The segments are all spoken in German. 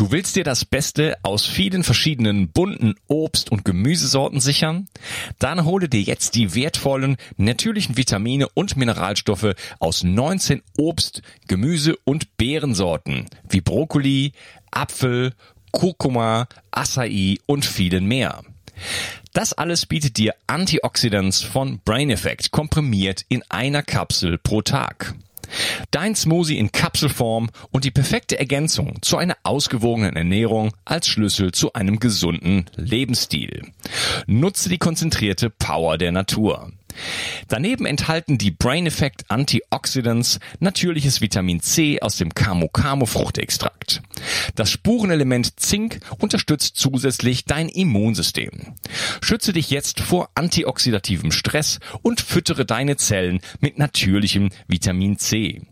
Du willst dir das Beste aus vielen verschiedenen bunten Obst- und Gemüsesorten sichern? Dann hole dir jetzt die wertvollen natürlichen Vitamine und Mineralstoffe aus 19 Obst-, Gemüse- und Beerensorten wie Brokkoli, Apfel, Kurkuma, Acai und vielen mehr. Das alles bietet dir Antioxidants von Brain Effect komprimiert in einer Kapsel pro Tag. Dein Smoothie in Kapselform und die perfekte Ergänzung zu einer ausgewogenen Ernährung als Schlüssel zu einem gesunden Lebensstil. Nutze die konzentrierte Power der Natur. Daneben enthalten die Brain Effect Antioxidants natürliches Vitamin C aus dem Camo Camo Fruchtextrakt. Das Spurenelement Zink unterstützt zusätzlich dein Immunsystem. Schütze dich jetzt vor antioxidativem Stress und füttere deine Zellen mit natürlichem Vitamin C.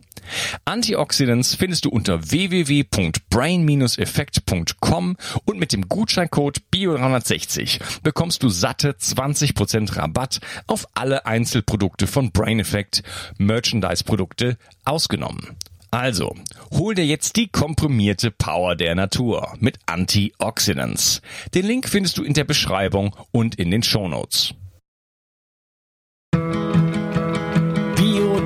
Antioxidants findest du unter www.brain-effekt.com und mit dem Gutscheincode BIO360 bekommst du satte 20% Rabatt auf alle Einzelprodukte von Brain Effect, Merchandise-Produkte ausgenommen. Also, hol dir jetzt die komprimierte Power der Natur mit Antioxidants. Den Link findest du in der Beschreibung und in den Shownotes. Bio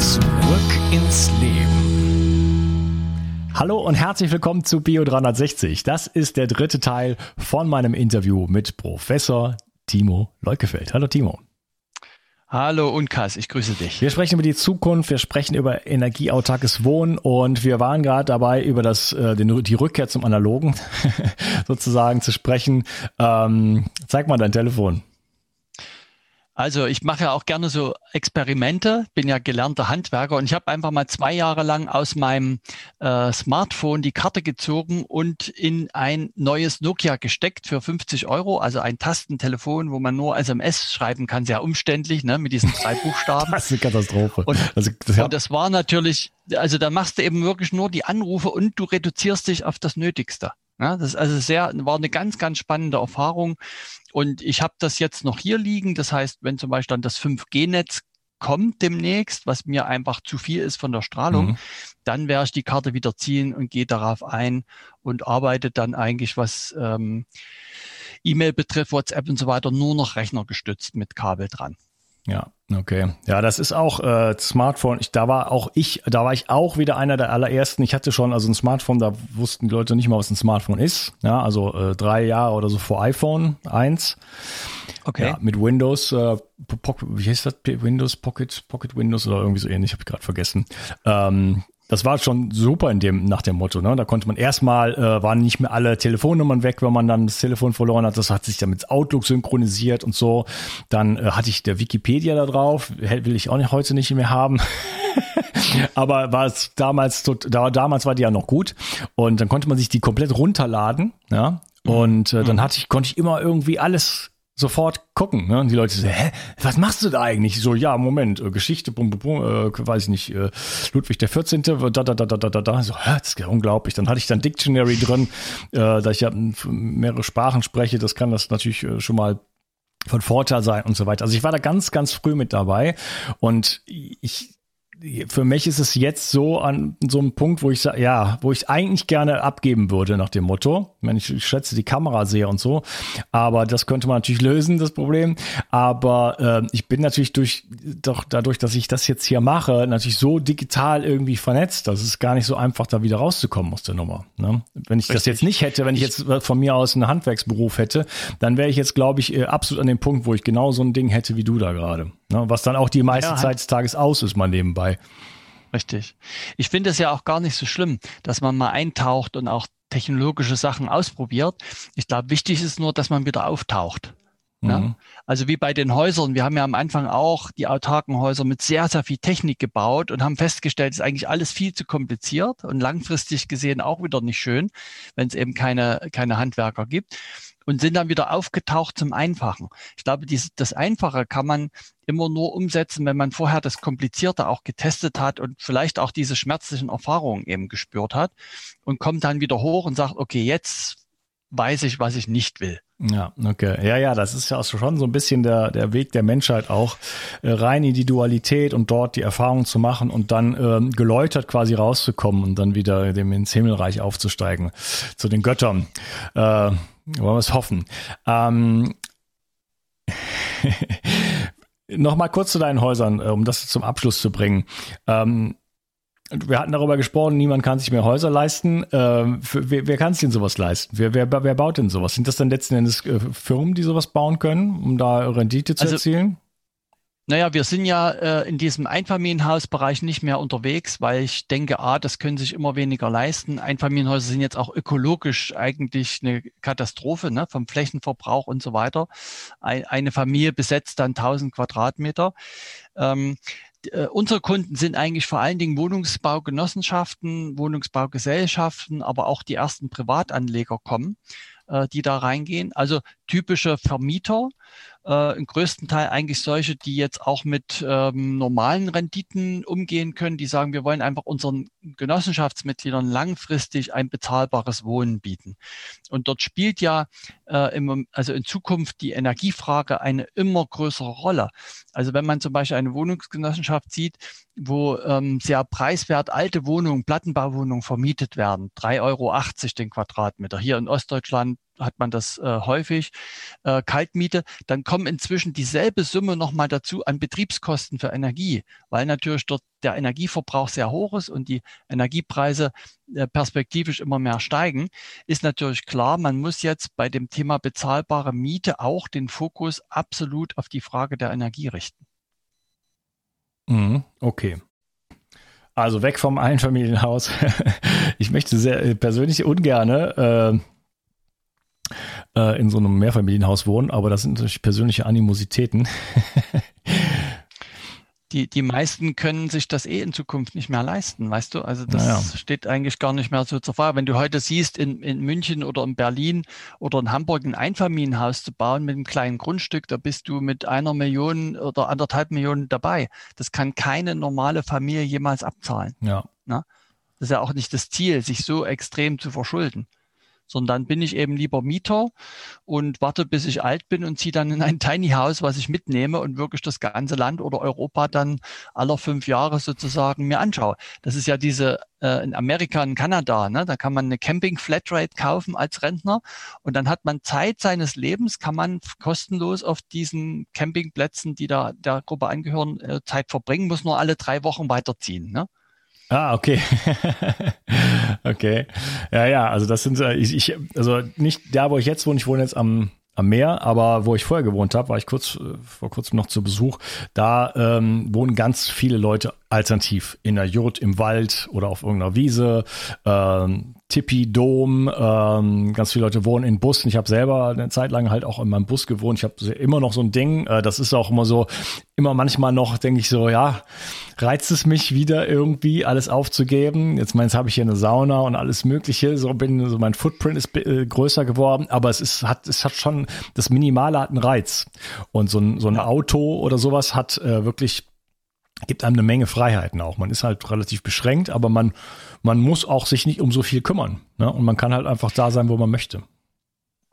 Zurück ins Leben. Hallo und herzlich willkommen zu Bio 360. Das ist der dritte Teil von meinem Interview mit Professor Timo Leukefeld. Hallo Timo. Hallo Unkas, ich grüße dich. Wir sprechen über die Zukunft, wir sprechen über energieautarkes Wohnen und wir waren gerade dabei, über das, äh, den, die Rückkehr zum Analogen sozusagen zu sprechen. Ähm, zeig mal dein Telefon. Also ich mache ja auch gerne so Experimente, bin ja gelernter Handwerker und ich habe einfach mal zwei Jahre lang aus meinem äh, Smartphone die Karte gezogen und in ein neues Nokia gesteckt für 50 Euro, also ein Tastentelefon, wo man nur SMS schreiben kann, sehr umständlich, ne, mit diesen drei Buchstaben. das ist eine Katastrophe. Und, also, das, und das war natürlich, also da machst du eben wirklich nur die Anrufe und du reduzierst dich auf das Nötigste. Ja, das ist also sehr, war eine ganz, ganz spannende Erfahrung. Und ich habe das jetzt noch hier liegen. Das heißt, wenn zum Beispiel dann das 5G-Netz kommt demnächst, was mir einfach zu viel ist von der Strahlung, mhm. dann werde ich die Karte wieder ziehen und gehe darauf ein und arbeite dann eigentlich, was ähm, E-Mail betrifft, WhatsApp und so weiter, nur noch rechnergestützt mit Kabel dran. Ja, okay. Ja, das ist auch äh, Smartphone. Ich, da war auch ich, da war ich auch wieder einer der allerersten. Ich hatte schon also ein Smartphone, da wussten die Leute nicht mal, was ein Smartphone ist. Ja, also äh, drei Jahre oder so vor iPhone 1. Okay. Ja, mit Windows, äh, wie heißt das? Windows Pocket, Pocket Windows oder irgendwie so ähnlich, habe ich gerade vergessen. Ähm, das war schon super in dem, nach dem Motto. Ne? Da konnte man erstmal, äh, waren nicht mehr alle Telefonnummern weg, wenn man dann das Telefon verloren hat. Das hat sich dann mit Outlook synchronisiert und so. Dann äh, hatte ich der Wikipedia da drauf. Will ich auch nicht, heute nicht mehr haben. Aber war es damals, da, damals war die ja noch gut. Und dann konnte man sich die komplett runterladen. Ja? Und äh, dann mhm. hatte ich, konnte ich immer irgendwie alles sofort gucken. Ne? Und die Leute so, hä, was machst du da eigentlich? So, ja, Moment, äh, Geschichte, bum, bum, bum, äh, weiß ich nicht, äh, Ludwig der 14., da, da, da, da, da, da, da. So, hä, das ist ja unglaublich. Dann hatte ich dann Dictionary drin, äh, da ich ja mehrere Sprachen spreche, das kann das natürlich äh, schon mal von Vorteil sein und so weiter. Also ich war da ganz, ganz früh mit dabei und ich für mich ist es jetzt so an so einem Punkt, wo ich sage, ja, wo ich eigentlich gerne abgeben würde nach dem Motto. Ich, ich schätze die Kamera sehr und so, aber das könnte man natürlich lösen, das Problem. Aber äh, ich bin natürlich durch, doch dadurch, dass ich das jetzt hier mache, natürlich so digital irgendwie vernetzt, dass es gar nicht so einfach da wieder rauszukommen aus der Nummer. Ne? Wenn ich Richtig. das jetzt nicht hätte, wenn ich jetzt von mir aus einen Handwerksberuf hätte, dann wäre ich jetzt, glaube ich, äh, absolut an dem Punkt, wo ich genau so ein Ding hätte wie du da gerade. Ne? Was dann auch die meiste ja, Zeit des Tages aus ist, mal nebenbei. Richtig. Ich finde es ja auch gar nicht so schlimm, dass man mal eintaucht und auch technologische Sachen ausprobiert. Ich glaube, wichtig ist nur, dass man wieder auftaucht. Ja? Mhm. Also wie bei den Häusern. Wir haben ja am Anfang auch die autarken Häuser mit sehr, sehr viel Technik gebaut und haben festgestellt, es ist eigentlich alles viel zu kompliziert und langfristig gesehen auch wieder nicht schön, wenn es eben keine, keine Handwerker gibt und sind dann wieder aufgetaucht zum Einfachen. Ich glaube, dies, das Einfache kann man immer nur umsetzen, wenn man vorher das Komplizierte auch getestet hat und vielleicht auch diese schmerzlichen Erfahrungen eben gespürt hat und kommt dann wieder hoch und sagt, okay, jetzt weiß ich, was ich nicht will. Ja, okay. Ja, ja, das ist ja auch schon so ein bisschen der, der Weg der Menschheit auch, äh, rein in die Dualität und dort die Erfahrung zu machen und dann ähm, geläutert quasi rauszukommen und dann wieder dem ins Himmelreich aufzusteigen, zu den Göttern. Äh, wollen wir es hoffen. Ähm, Nochmal kurz zu deinen Häusern, äh, um das zum Abschluss zu bringen. Ähm, wir hatten darüber gesprochen, niemand kann sich mehr Häuser leisten. Ähm, wer, wer kann sich denn sowas leisten? Wer, wer, wer baut denn sowas? Sind das dann letzten Endes äh, Firmen, die sowas bauen können, um da Rendite zu also, erzielen? Naja, wir sind ja äh, in diesem Einfamilienhausbereich nicht mehr unterwegs, weil ich denke, A, das können sich immer weniger leisten. Einfamilienhäuser sind jetzt auch ökologisch eigentlich eine Katastrophe ne, vom Flächenverbrauch und so weiter. Ein, eine Familie besetzt dann 1000 Quadratmeter. Ähm, äh, unsere Kunden sind eigentlich vor allen Dingen Wohnungsbaugenossenschaften, Wohnungsbaugesellschaften, aber auch die ersten Privatanleger kommen, äh, die da reingehen. Also typische Vermieter, äh, im größten Teil eigentlich solche, die jetzt auch mit ähm, normalen Renditen umgehen können, die sagen, wir wollen einfach unseren Genossenschaftsmitgliedern langfristig ein bezahlbares Wohnen bieten. Und dort spielt ja äh, im, also in Zukunft die Energiefrage eine immer größere Rolle. Also wenn man zum Beispiel eine Wohnungsgenossenschaft sieht, wo ähm, sehr preiswert alte Wohnungen, Plattenbauwohnungen vermietet werden, 3,80 Euro den Quadratmeter. Hier in Ostdeutschland hat man das äh, häufig, äh, Kaltmiete, dann kommen inzwischen dieselbe Summe nochmal dazu an Betriebskosten für Energie, weil natürlich dort der Energieverbrauch sehr hoch ist und die Energiepreise äh, perspektivisch immer mehr steigen, ist natürlich klar, man muss jetzt bei dem Thema bezahlbare Miete auch den Fokus absolut auf die Frage der Energie richten. Mhm, okay. Also weg vom Einfamilienhaus. Ich möchte sehr äh, persönlich ungerne äh, äh, in so einem Mehrfamilienhaus wohnen, aber das sind natürlich persönliche Animositäten. die, die meisten können sich das eh in Zukunft nicht mehr leisten, weißt du? Also das naja. steht eigentlich gar nicht mehr so zur Frage. Wenn du heute siehst, in, in München oder in Berlin oder in Hamburg ein Einfamilienhaus zu bauen mit einem kleinen Grundstück, da bist du mit einer Million oder anderthalb Millionen dabei. Das kann keine normale Familie jemals abzahlen. Ja. Na? Das ist ja auch nicht das Ziel, sich so extrem zu verschulden sondern bin ich eben lieber Mieter und warte, bis ich alt bin und ziehe dann in ein Tiny House, was ich mitnehme und wirklich das ganze Land oder Europa dann aller fünf Jahre sozusagen mir anschaue. Das ist ja diese äh, in Amerika, in Kanada, ne? da kann man eine Camping Flatrate kaufen als Rentner und dann hat man Zeit seines Lebens, kann man kostenlos auf diesen Campingplätzen, die da der Gruppe angehören, äh, Zeit verbringen, muss nur alle drei Wochen weiterziehen. Ne? Ah, okay. okay. Ja, ja, also das sind, äh, ich, ich, also nicht da, wo ich jetzt wohne, ich wohne jetzt am, am Meer, aber wo ich vorher gewohnt habe, war ich kurz äh, vor kurzem noch zu Besuch. Da ähm, wohnen ganz viele Leute alternativ in der Jurt im Wald oder auf irgendeiner Wiese. Ähm, Tippi, Dom, ähm, ganz viele Leute wohnen in Bussen. Ich habe selber eine Zeit lang halt auch in meinem Bus gewohnt. Ich habe immer noch so ein Ding. Äh, das ist auch immer so, immer manchmal noch, denke ich so, ja, reizt es mich wieder irgendwie alles aufzugeben. Jetzt meins habe ich hier eine Sauna und alles Mögliche. So bin, so mein Footprint ist äh, größer geworden, aber es ist, hat, es hat schon, das Minimale hat einen Reiz. Und so ein, so ein Auto oder sowas hat äh, wirklich gibt einem eine Menge Freiheiten auch. Man ist halt relativ beschränkt, aber man, man muss auch sich nicht um so viel kümmern. Ne? Und man kann halt einfach da sein, wo man möchte.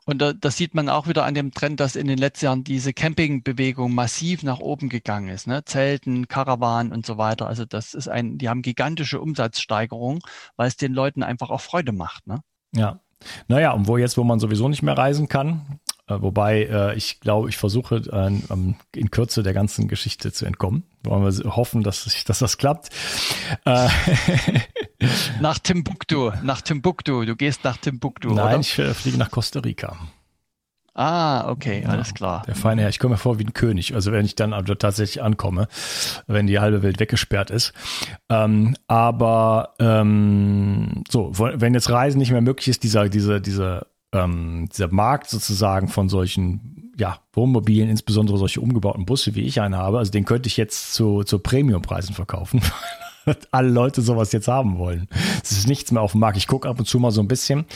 Und da, das sieht man auch wieder an dem Trend, dass in den letzten Jahren diese Campingbewegung massiv nach oben gegangen ist. Ne? Zelten, Karawan und so weiter. Also das ist ein, die haben gigantische Umsatzsteigerung, weil es den Leuten einfach auch Freude macht. Ne? Ja. Naja, und wo jetzt, wo man sowieso nicht mehr reisen kann, wobei äh, ich glaube, ich versuche äh, in Kürze der ganzen Geschichte zu entkommen. Wollen wir hoffen, dass, ich, dass das klappt. Äh, nach Timbuktu, nach Timbuktu. Du gehst nach Timbuktu. Nein, oder? ich äh, fliege nach Costa Rica. Ah, okay, ja, alles klar. Der feine Herr, ich komme mir vor wie ein König, also wenn ich dann also tatsächlich ankomme, wenn die halbe Welt weggesperrt ist. Ähm, aber ähm, so, wenn jetzt Reisen nicht mehr möglich ist, dieser, diese, diese ähm, dieser Markt sozusagen von solchen ja, Wohnmobilen, insbesondere solche umgebauten Busse, wie ich einen habe, also den könnte ich jetzt zu, zu Premiumpreisen verkaufen. alle Leute sowas jetzt haben wollen. Es ist nichts mehr auf dem Markt. Ich gucke ab und zu mal so ein bisschen,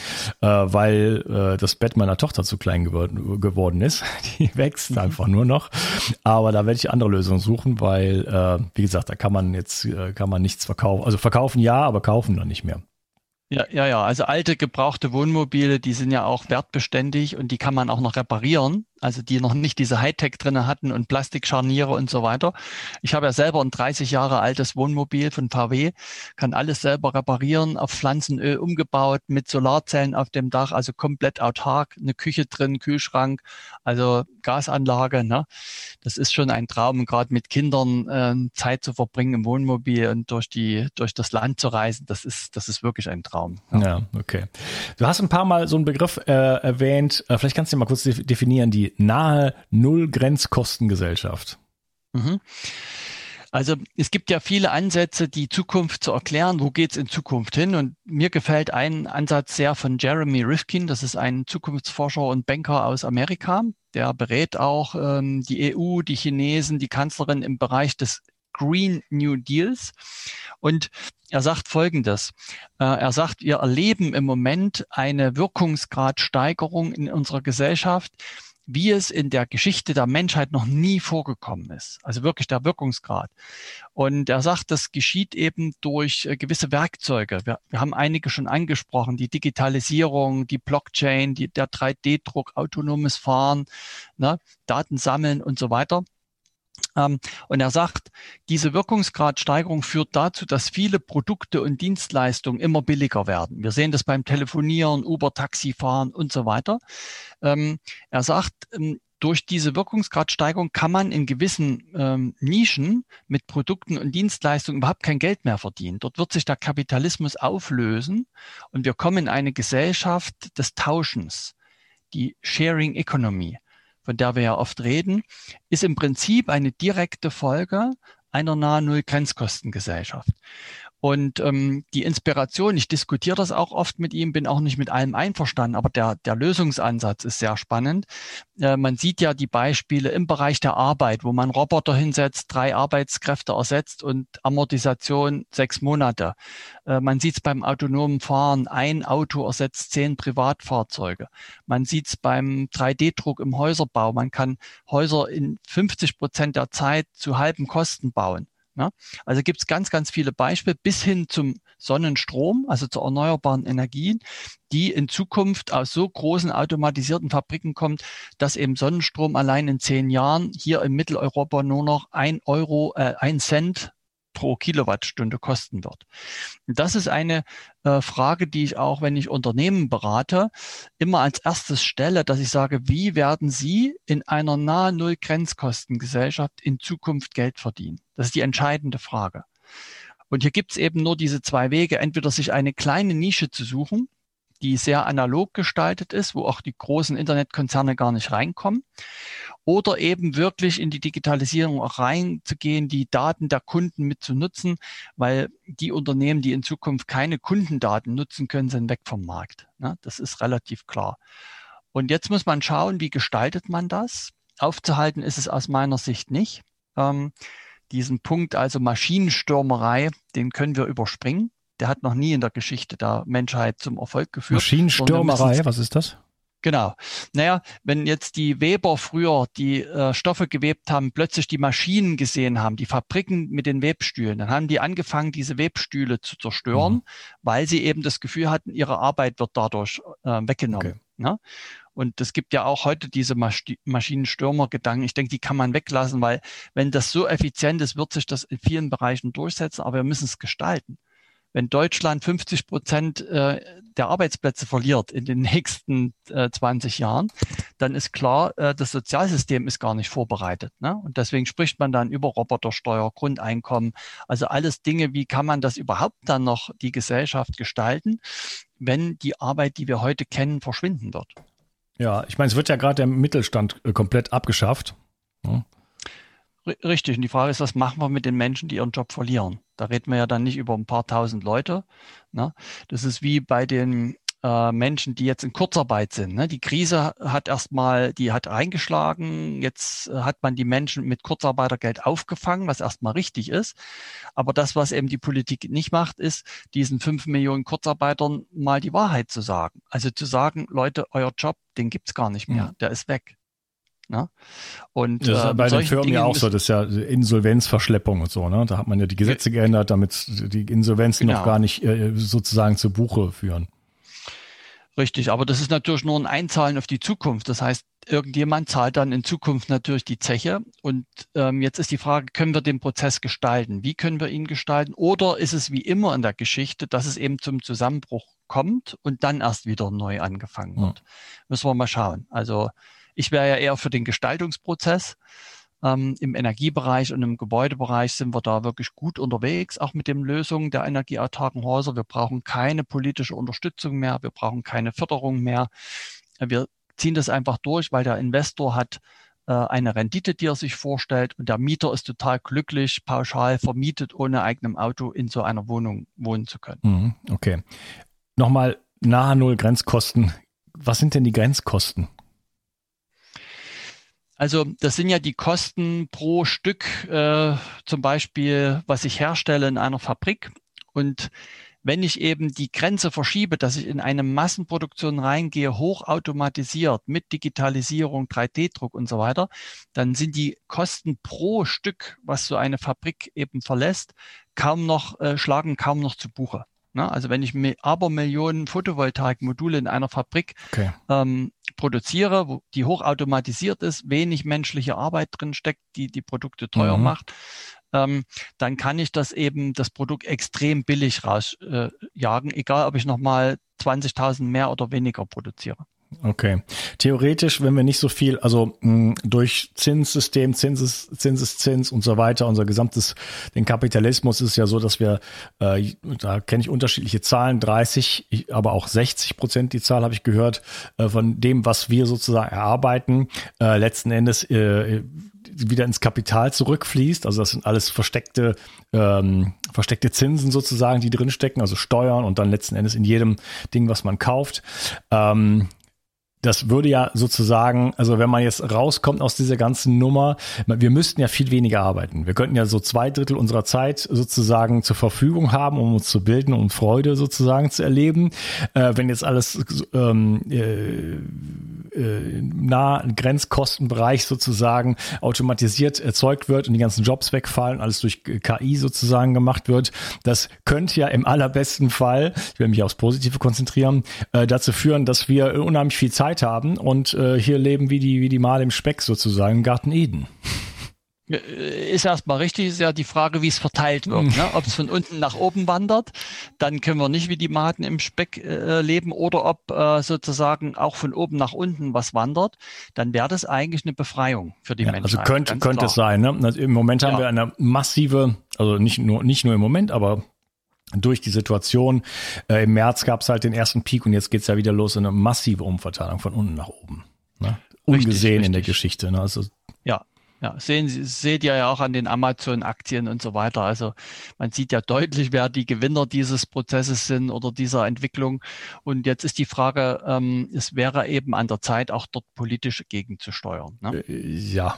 äh, weil äh, das Bett meiner Tochter zu klein geworden, geworden ist. Die wächst mhm. einfach nur noch. Aber da werde ich andere Lösungen suchen, weil, äh, wie gesagt, da kann man jetzt, äh, kann man nichts verkaufen. Also verkaufen ja, aber kaufen dann nicht mehr. Ja, ja, ja. Also alte gebrauchte Wohnmobile, die sind ja auch wertbeständig und die kann man auch noch reparieren also die noch nicht diese Hightech drinne hatten und Plastikscharniere und so weiter. Ich habe ja selber ein 30 Jahre altes Wohnmobil von VW, kann alles selber reparieren, auf Pflanzenöl umgebaut, mit Solarzellen auf dem Dach, also komplett autark, eine Küche drin, Kühlschrank, also Gasanlage. Ne? Das ist schon ein Traum, gerade mit Kindern äh, Zeit zu verbringen im Wohnmobil und durch die durch das Land zu reisen. Das ist das ist wirklich ein Traum. Ja, ja okay. Du hast ein paar Mal so einen Begriff äh, erwähnt. Äh, vielleicht kannst du mal kurz definieren die nahe Null-Grenzkostengesellschaft? Mhm. Also es gibt ja viele Ansätze, die Zukunft zu erklären, wo geht es in Zukunft hin. Und mir gefällt ein Ansatz sehr von Jeremy Rifkin, das ist ein Zukunftsforscher und Banker aus Amerika. Der berät auch ähm, die EU, die Chinesen, die Kanzlerin im Bereich des Green New Deals. Und er sagt Folgendes. Äh, er sagt, wir erleben im Moment eine Wirkungsgradsteigerung in unserer Gesellschaft, wie es in der Geschichte der Menschheit noch nie vorgekommen ist. Also wirklich der Wirkungsgrad. Und er sagt, das geschieht eben durch äh, gewisse Werkzeuge. Wir, wir haben einige schon angesprochen, die Digitalisierung, die Blockchain, die, der 3D-Druck, autonomes Fahren, ne, Daten sammeln und so weiter. Und er sagt, diese Wirkungsgradsteigerung führt dazu, dass viele Produkte und Dienstleistungen immer billiger werden. Wir sehen das beim Telefonieren, Uber, Taxifahren und so weiter. Ähm, er sagt, ähm, durch diese Wirkungsgradsteigerung kann man in gewissen ähm, Nischen mit Produkten und Dienstleistungen überhaupt kein Geld mehr verdienen. Dort wird sich der Kapitalismus auflösen und wir kommen in eine Gesellschaft des Tauschens, die Sharing Economy von der wir ja oft reden, ist im Prinzip eine direkte Folge einer nahe Null Grenzkostengesellschaft. Und ähm, die Inspiration, ich diskutiere das auch oft mit ihm, bin auch nicht mit allem einverstanden, aber der, der Lösungsansatz ist sehr spannend. Äh, man sieht ja die Beispiele im Bereich der Arbeit, wo man Roboter hinsetzt, drei Arbeitskräfte ersetzt und Amortisation sechs Monate. Äh, man sieht es beim autonomen Fahren, ein Auto ersetzt zehn Privatfahrzeuge. Man sieht es beim 3D-Druck im Häuserbau. Man kann Häuser in 50 Prozent der Zeit zu halben Kosten bauen. Ja? Also gibt es ganz, ganz viele Beispiele bis hin zum Sonnenstrom, also zu erneuerbaren Energien, die in Zukunft aus so großen automatisierten Fabriken kommt, dass eben Sonnenstrom allein in zehn Jahren hier in Mitteleuropa nur noch ein Euro, äh, ein Cent pro Kilowattstunde kosten wird. Das ist eine äh, Frage, die ich auch, wenn ich Unternehmen berate, immer als erstes stelle, dass ich sage, wie werden Sie in einer nahe Null Grenzkostengesellschaft in Zukunft Geld verdienen? Das ist die entscheidende Frage. Und hier gibt es eben nur diese zwei Wege, entweder sich eine kleine Nische zu suchen, die sehr analog gestaltet ist, wo auch die großen Internetkonzerne gar nicht reinkommen. Oder eben wirklich in die Digitalisierung auch reinzugehen, die Daten der Kunden mitzunutzen, weil die Unternehmen, die in Zukunft keine Kundendaten nutzen können, sind weg vom Markt. Das ist relativ klar. Und jetzt muss man schauen, wie gestaltet man das? Aufzuhalten ist es aus meiner Sicht nicht. Ähm, diesen Punkt, also Maschinenstürmerei, den können wir überspringen der hat noch nie in der Geschichte der Menschheit zum Erfolg geführt. Maschinenstürmerei, was ist das? Genau. Naja, wenn jetzt die Weber früher die äh, Stoffe gewebt haben, plötzlich die Maschinen gesehen haben, die Fabriken mit den Webstühlen, dann haben die angefangen, diese Webstühle zu zerstören, mhm. weil sie eben das Gefühl hatten, ihre Arbeit wird dadurch äh, weggenommen. Okay. Ne? Und es gibt ja auch heute diese Masch Maschinenstürmer-Gedanken. Ich denke, die kann man weglassen, weil wenn das so effizient ist, wird sich das in vielen Bereichen durchsetzen, aber wir müssen es gestalten wenn Deutschland 50 Prozent äh, der Arbeitsplätze verliert in den nächsten 20 äh, Jahren, dann ist klar, äh, das Sozialsystem ist gar nicht vorbereitet. Ne? Und deswegen spricht man dann über Robotersteuer, Grundeinkommen, also alles Dinge, wie kann man das überhaupt dann noch die Gesellschaft gestalten, wenn die Arbeit, die wir heute kennen, verschwinden wird. Ja, ich meine, es wird ja gerade der Mittelstand komplett abgeschafft. Ja. Richtig. Und die Frage ist, was machen wir mit den Menschen, die ihren Job verlieren? Da reden wir ja dann nicht über ein paar tausend Leute. Ne? Das ist wie bei den äh, Menschen, die jetzt in Kurzarbeit sind. Ne? Die Krise hat erstmal, die hat eingeschlagen. Jetzt äh, hat man die Menschen mit Kurzarbeitergeld aufgefangen, was erstmal richtig ist. Aber das, was eben die Politik nicht macht, ist, diesen fünf Millionen Kurzarbeitern mal die Wahrheit zu sagen. Also zu sagen, Leute, euer Job, den gibt's gar nicht mehr. Mhm. Der ist weg. Ne? Und das ist äh, bei den Firmen Dingen ja auch so, das ist ja Insolvenzverschleppung und so, ne? Da hat man ja die Gesetze geändert, damit die Insolvenzen genau. noch gar nicht äh, sozusagen zu Buche führen. Richtig, aber das ist natürlich nur ein Einzahlen auf die Zukunft. Das heißt, irgendjemand zahlt dann in Zukunft natürlich die Zeche. Und ähm, jetzt ist die Frage, können wir den Prozess gestalten? Wie können wir ihn gestalten? Oder ist es wie immer in der Geschichte, dass es eben zum Zusammenbruch kommt und dann erst wieder neu angefangen wird? Ja. Müssen wir mal schauen. Also ich wäre ja eher für den Gestaltungsprozess. Ähm, Im Energiebereich und im Gebäudebereich sind wir da wirklich gut unterwegs, auch mit den Lösungen der energieautarken Häuser. Wir brauchen keine politische Unterstützung mehr, wir brauchen keine Förderung mehr. Wir ziehen das einfach durch, weil der Investor hat äh, eine Rendite, die er sich vorstellt und der Mieter ist total glücklich, pauschal vermietet, ohne eigenem Auto in so einer Wohnung wohnen zu können. Mhm, okay. Nochmal nahe Null Grenzkosten. Was sind denn die Grenzkosten? Also das sind ja die Kosten pro Stück, äh, zum Beispiel, was ich herstelle in einer Fabrik. Und wenn ich eben die Grenze verschiebe, dass ich in eine Massenproduktion reingehe, hochautomatisiert mit Digitalisierung, 3D-Druck und so weiter, dann sind die Kosten pro Stück, was so eine Fabrik eben verlässt, kaum noch, äh, schlagen kaum noch zu Buche. Ne? Also wenn ich aber Millionen Photovoltaikmodule in einer Fabrik okay. ähm, produziere, wo die hochautomatisiert ist, wenig menschliche Arbeit drin steckt, die die Produkte teuer mhm. macht, ähm, dann kann ich das eben das Produkt extrem billig rausjagen, äh, egal ob ich nochmal 20.000 mehr oder weniger produziere. Okay. Theoretisch, wenn wir nicht so viel, also mh, durch Zinssystem, Zinses, Zinseszins und so weiter, unser gesamtes, den Kapitalismus ist ja so, dass wir, äh, da kenne ich unterschiedliche Zahlen, 30, aber auch 60 Prozent, die Zahl habe ich gehört, äh, von dem, was wir sozusagen erarbeiten, äh, letzten Endes äh, wieder ins Kapital zurückfließt. Also das sind alles versteckte, ähm, versteckte Zinsen sozusagen, die drinstecken, also Steuern und dann letzten Endes in jedem Ding, was man kauft. Ähm, das würde ja sozusagen, also wenn man jetzt rauskommt aus dieser ganzen Nummer, wir müssten ja viel weniger arbeiten. Wir könnten ja so zwei Drittel unserer Zeit sozusagen zur Verfügung haben, um uns zu bilden, um Freude sozusagen zu erleben. Äh, wenn jetzt alles ähm, äh, äh, nah Grenzkostenbereich sozusagen automatisiert erzeugt wird und die ganzen Jobs wegfallen, alles durch KI sozusagen gemacht wird, das könnte ja im allerbesten Fall, ich will mich aufs Positive konzentrieren, äh, dazu führen, dass wir unheimlich viel Zeit haben und äh, hier leben wie die, wie die Mal im Speck sozusagen, im Garten Eden. Äh, ist erstmal richtig, ist ja die Frage, wie es verteilt wird. Ne? Ob es von unten nach oben wandert, dann können wir nicht wie die Maden im Speck äh, leben oder ob äh, sozusagen auch von oben nach unten was wandert, dann wäre das eigentlich eine Befreiung für die ja, Menschen. Also könnte, könnte es sein. Ne? Also Im Moment haben ja. wir eine massive, also nicht nur, nicht nur im Moment, aber durch die Situation. Äh, Im März gab es halt den ersten Peak und jetzt geht's ja wieder los, eine massive Umverteilung von unten nach oben. Ne? Ungesehen richtig, richtig. in der Geschichte. Ne? Also, ja. Sehen Sie, seht ihr ja auch an den Amazon-Aktien und so weiter. Also man sieht ja deutlich, wer die Gewinner dieses Prozesses sind oder dieser Entwicklung. Und jetzt ist die Frage, ähm, es wäre eben an der Zeit, auch dort politisch gegenzusteuern. Ne? Äh, ja.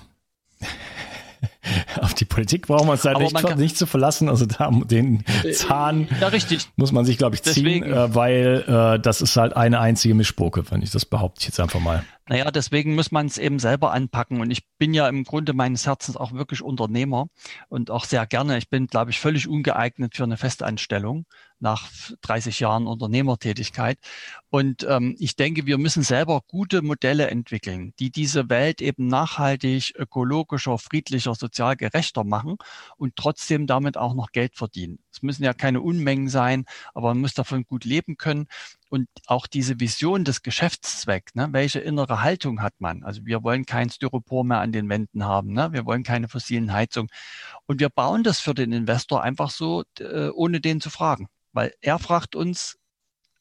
auf die Politik brauchen wir uns halt nicht, nicht, zu verlassen. Also da den äh, Zahn ja, muss man sich, glaube ich, ziehen, äh, weil äh, das ist halt eine einzige Mischpoke, wenn ich das behaupte ich jetzt einfach mal. Naja, deswegen muss man es eben selber anpacken. Und ich bin ja im Grunde meines Herzens auch wirklich Unternehmer und auch sehr gerne. Ich bin, glaube ich, völlig ungeeignet für eine Festanstellung nach 30 Jahren Unternehmertätigkeit. Und ähm, ich denke, wir müssen selber gute Modelle entwickeln, die diese Welt eben nachhaltig, ökologischer, friedlicher, sozial gerechter machen und trotzdem damit auch noch Geld verdienen. Es müssen ja keine Unmengen sein, aber man muss davon gut leben können und auch diese Vision des Geschäftszwecks, ne, welche innere Haltung hat man? Also wir wollen kein Styropor mehr an den Wänden haben, ne? wir wollen keine fossilen Heizungen. Und wir bauen das für den Investor einfach so, äh, ohne den zu fragen. Weil er fragt uns,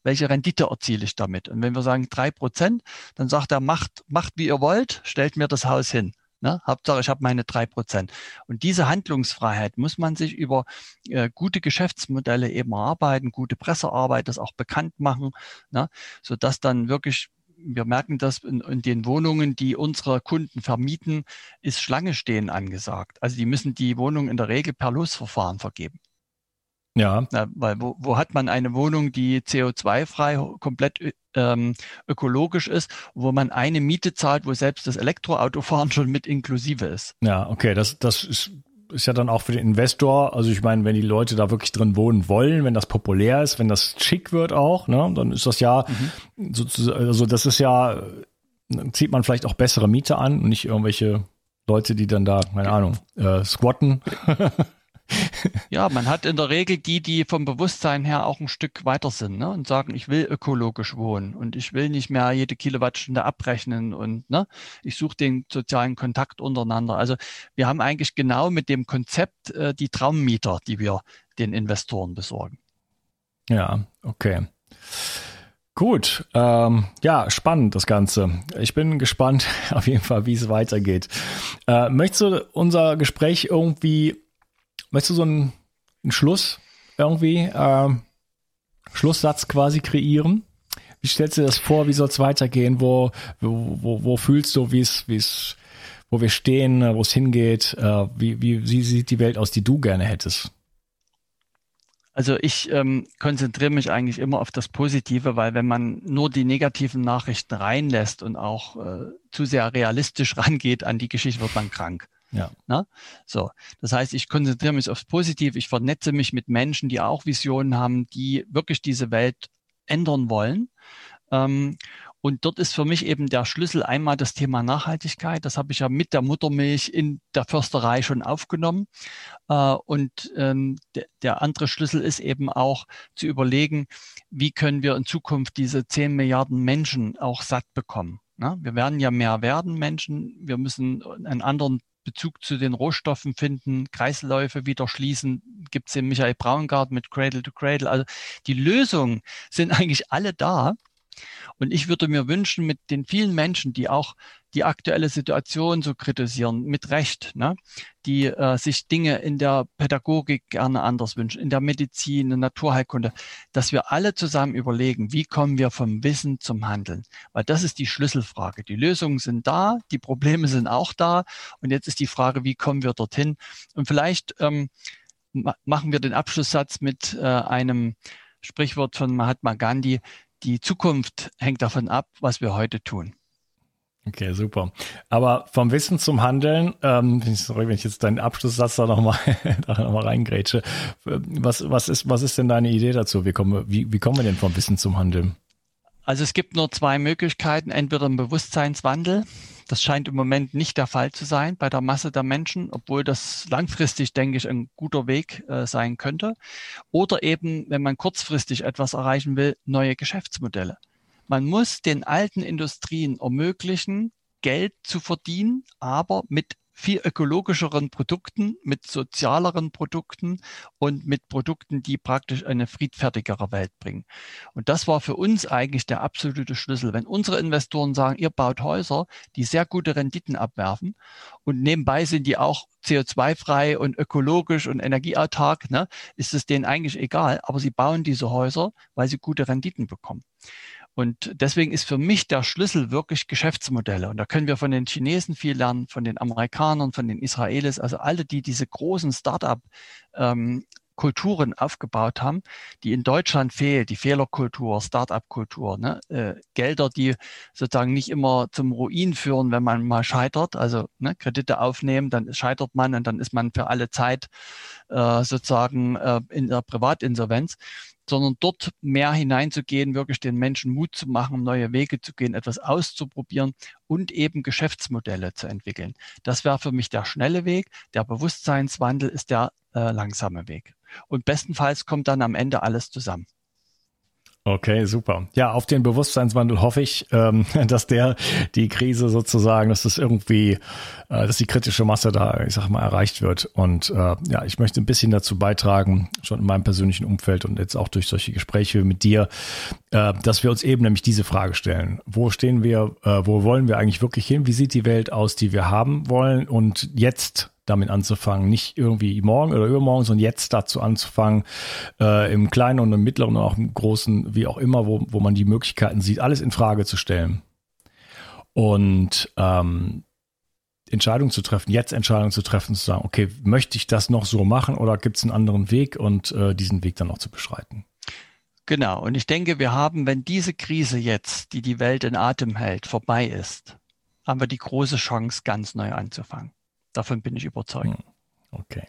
welche Rendite erziele ich damit? Und wenn wir sagen drei Prozent, dann sagt er, macht, macht wie ihr wollt, stellt mir das Haus hin. Ne? Hauptsache, ich habe meine drei Prozent. Und diese Handlungsfreiheit muss man sich über äh, gute Geschäftsmodelle eben erarbeiten, gute Pressearbeit, das auch bekannt machen, ne? sodass dann wirklich wir merken das in, in, den Wohnungen, die unsere Kunden vermieten, ist Schlange stehen angesagt. Also die müssen die Wohnung in der Regel per Losverfahren vergeben. Ja. Na, weil wo, wo hat man eine Wohnung, die CO2-frei, komplett ähm, ökologisch ist, wo man eine Miete zahlt, wo selbst das Elektroautofahren schon mit inklusive ist? Ja, okay, das, das ist, ist ja dann auch für den Investor, also ich meine, wenn die Leute da wirklich drin wohnen wollen, wenn das populär ist, wenn das schick wird auch, ne, dann ist das ja mhm. sozusagen, also das ist ja, dann zieht man vielleicht auch bessere Miete an und nicht irgendwelche Leute, die dann da, keine Ahnung, äh, squatten. ja, man hat in der Regel die, die vom Bewusstsein her auch ein Stück weiter sind ne? und sagen, ich will ökologisch wohnen und ich will nicht mehr jede Kilowattstunde abrechnen und ne, ich suche den sozialen Kontakt untereinander. Also wir haben eigentlich genau mit dem Konzept äh, die Traummieter, die wir den Investoren besorgen. Ja, okay. Gut, ähm, ja, spannend das Ganze. Ich bin gespannt auf jeden Fall, wie es weitergeht. Äh, möchtest du unser Gespräch irgendwie Möchtest du so einen, einen Schluss irgendwie, äh, Schlusssatz quasi kreieren? Wie stellst du dir das vor? Wie soll es weitergehen? Wo, wo, wo, fühlst du, wie es, wo wir stehen, wo es hingeht? Äh, wie, wie, wie sieht die Welt aus, die du gerne hättest? Also ich ähm, konzentriere mich eigentlich immer auf das Positive, weil wenn man nur die negativen Nachrichten reinlässt und auch äh, zu sehr realistisch rangeht an die Geschichte, wird man krank. Ja. Na? So. Das heißt, ich konzentriere mich aufs Positive, ich vernetze mich mit Menschen, die auch Visionen haben, die wirklich diese Welt ändern wollen. Ähm, und dort ist für mich eben der Schlüssel einmal das Thema Nachhaltigkeit. Das habe ich ja mit der Muttermilch in der Försterei schon aufgenommen. Äh, und ähm, der andere Schlüssel ist eben auch zu überlegen, wie können wir in Zukunft diese 10 Milliarden Menschen auch satt bekommen. Wir werden ja mehr werden Menschen. Wir müssen einen anderen Bezug zu den Rohstoffen finden, Kreisläufe wieder schließen, gibt es den Michael Braungart mit Cradle to Cradle. Also die Lösungen sind eigentlich alle da. Und ich würde mir wünschen, mit den vielen Menschen, die auch die aktuelle Situation so kritisieren, mit Recht, ne? die äh, sich Dinge in der Pädagogik gerne anders wünschen, in der Medizin, in der Naturheilkunde, dass wir alle zusammen überlegen, wie kommen wir vom Wissen zum Handeln? Weil das ist die Schlüsselfrage. Die Lösungen sind da, die Probleme sind auch da. Und jetzt ist die Frage, wie kommen wir dorthin? Und vielleicht ähm, machen wir den Abschlusssatz mit äh, einem Sprichwort von Mahatma Gandhi, die Zukunft hängt davon ab, was wir heute tun. Okay, super. Aber vom Wissen zum Handeln, ähm, sorry, wenn ich jetzt deinen Abschlusssatz da nochmal noch mal reingrätsche, was, was, ist, was ist denn deine Idee dazu? Wie kommen, wie, wie kommen wir denn vom Wissen zum Handeln? Also es gibt nur zwei Möglichkeiten, entweder ein Bewusstseinswandel, das scheint im Moment nicht der Fall zu sein bei der Masse der Menschen, obwohl das langfristig, denke ich, ein guter Weg äh, sein könnte. Oder eben, wenn man kurzfristig etwas erreichen will, neue Geschäftsmodelle. Man muss den alten Industrien ermöglichen, Geld zu verdienen, aber mit viel ökologischeren Produkten, mit sozialeren Produkten und mit Produkten, die praktisch eine friedfertigere Welt bringen. Und das war für uns eigentlich der absolute Schlüssel. Wenn unsere Investoren sagen, ihr baut Häuser, die sehr gute Renditen abwerfen und nebenbei sind die auch CO2-frei und ökologisch und energieautark, ne, ist es denen eigentlich egal, aber sie bauen diese Häuser, weil sie gute Renditen bekommen. Und deswegen ist für mich der Schlüssel wirklich Geschäftsmodelle. Und da können wir von den Chinesen viel lernen, von den Amerikanern, von den Israelis, also alle, die diese großen Start-up ähm, Kulturen aufgebaut haben, die in Deutschland fehlt, die Fehlerkultur, Start-up-Kultur, ne? äh, Gelder, die sozusagen nicht immer zum Ruin führen, wenn man mal scheitert, also ne, Kredite aufnehmen, dann scheitert man und dann ist man für alle Zeit äh, sozusagen äh, in der Privatinsolvenz sondern dort mehr hineinzugehen, wirklich den Menschen Mut zu machen, neue Wege zu gehen, etwas auszuprobieren und eben Geschäftsmodelle zu entwickeln. Das wäre für mich der schnelle Weg. Der Bewusstseinswandel ist der äh, langsame Weg. Und bestenfalls kommt dann am Ende alles zusammen. Okay, super. Ja, auf den Bewusstseinswandel hoffe ich, ähm, dass der die Krise sozusagen, dass das irgendwie, äh, dass die kritische Masse da, ich sag mal, erreicht wird. Und äh, ja, ich möchte ein bisschen dazu beitragen, schon in meinem persönlichen Umfeld und jetzt auch durch solche Gespräche mit dir, äh, dass wir uns eben nämlich diese Frage stellen: Wo stehen wir? Äh, wo wollen wir eigentlich wirklich hin? Wie sieht die Welt aus, die wir haben wollen? Und jetzt damit anzufangen. Nicht irgendwie morgen oder übermorgen, sondern jetzt dazu anzufangen, äh, im Kleinen und im Mittleren und auch im Großen, wie auch immer, wo, wo man die Möglichkeiten sieht, alles in Frage zu stellen. Und ähm, Entscheidungen zu treffen, jetzt Entscheidungen zu treffen, zu sagen, okay, möchte ich das noch so machen oder gibt es einen anderen Weg und äh, diesen Weg dann auch zu beschreiten. Genau. Und ich denke, wir haben, wenn diese Krise jetzt, die die Welt in Atem hält, vorbei ist, haben wir die große Chance, ganz neu anzufangen. Davon bin ich überzeugt. Hm, okay.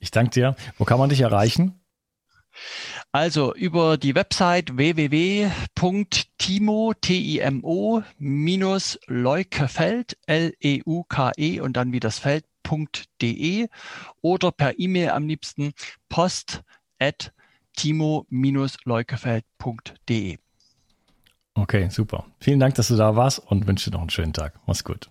Ich danke dir. Wo kann man dich erreichen? Also über die Website www.timo, T-I-M-O, minus Leukefeld, L-E-U-K-E e und dann wie das Feld.de oder per E-Mail am liebsten post at timo-leukefeld.de. Okay, super. Vielen Dank, dass du da warst und wünsche dir noch einen schönen Tag. Mach's gut.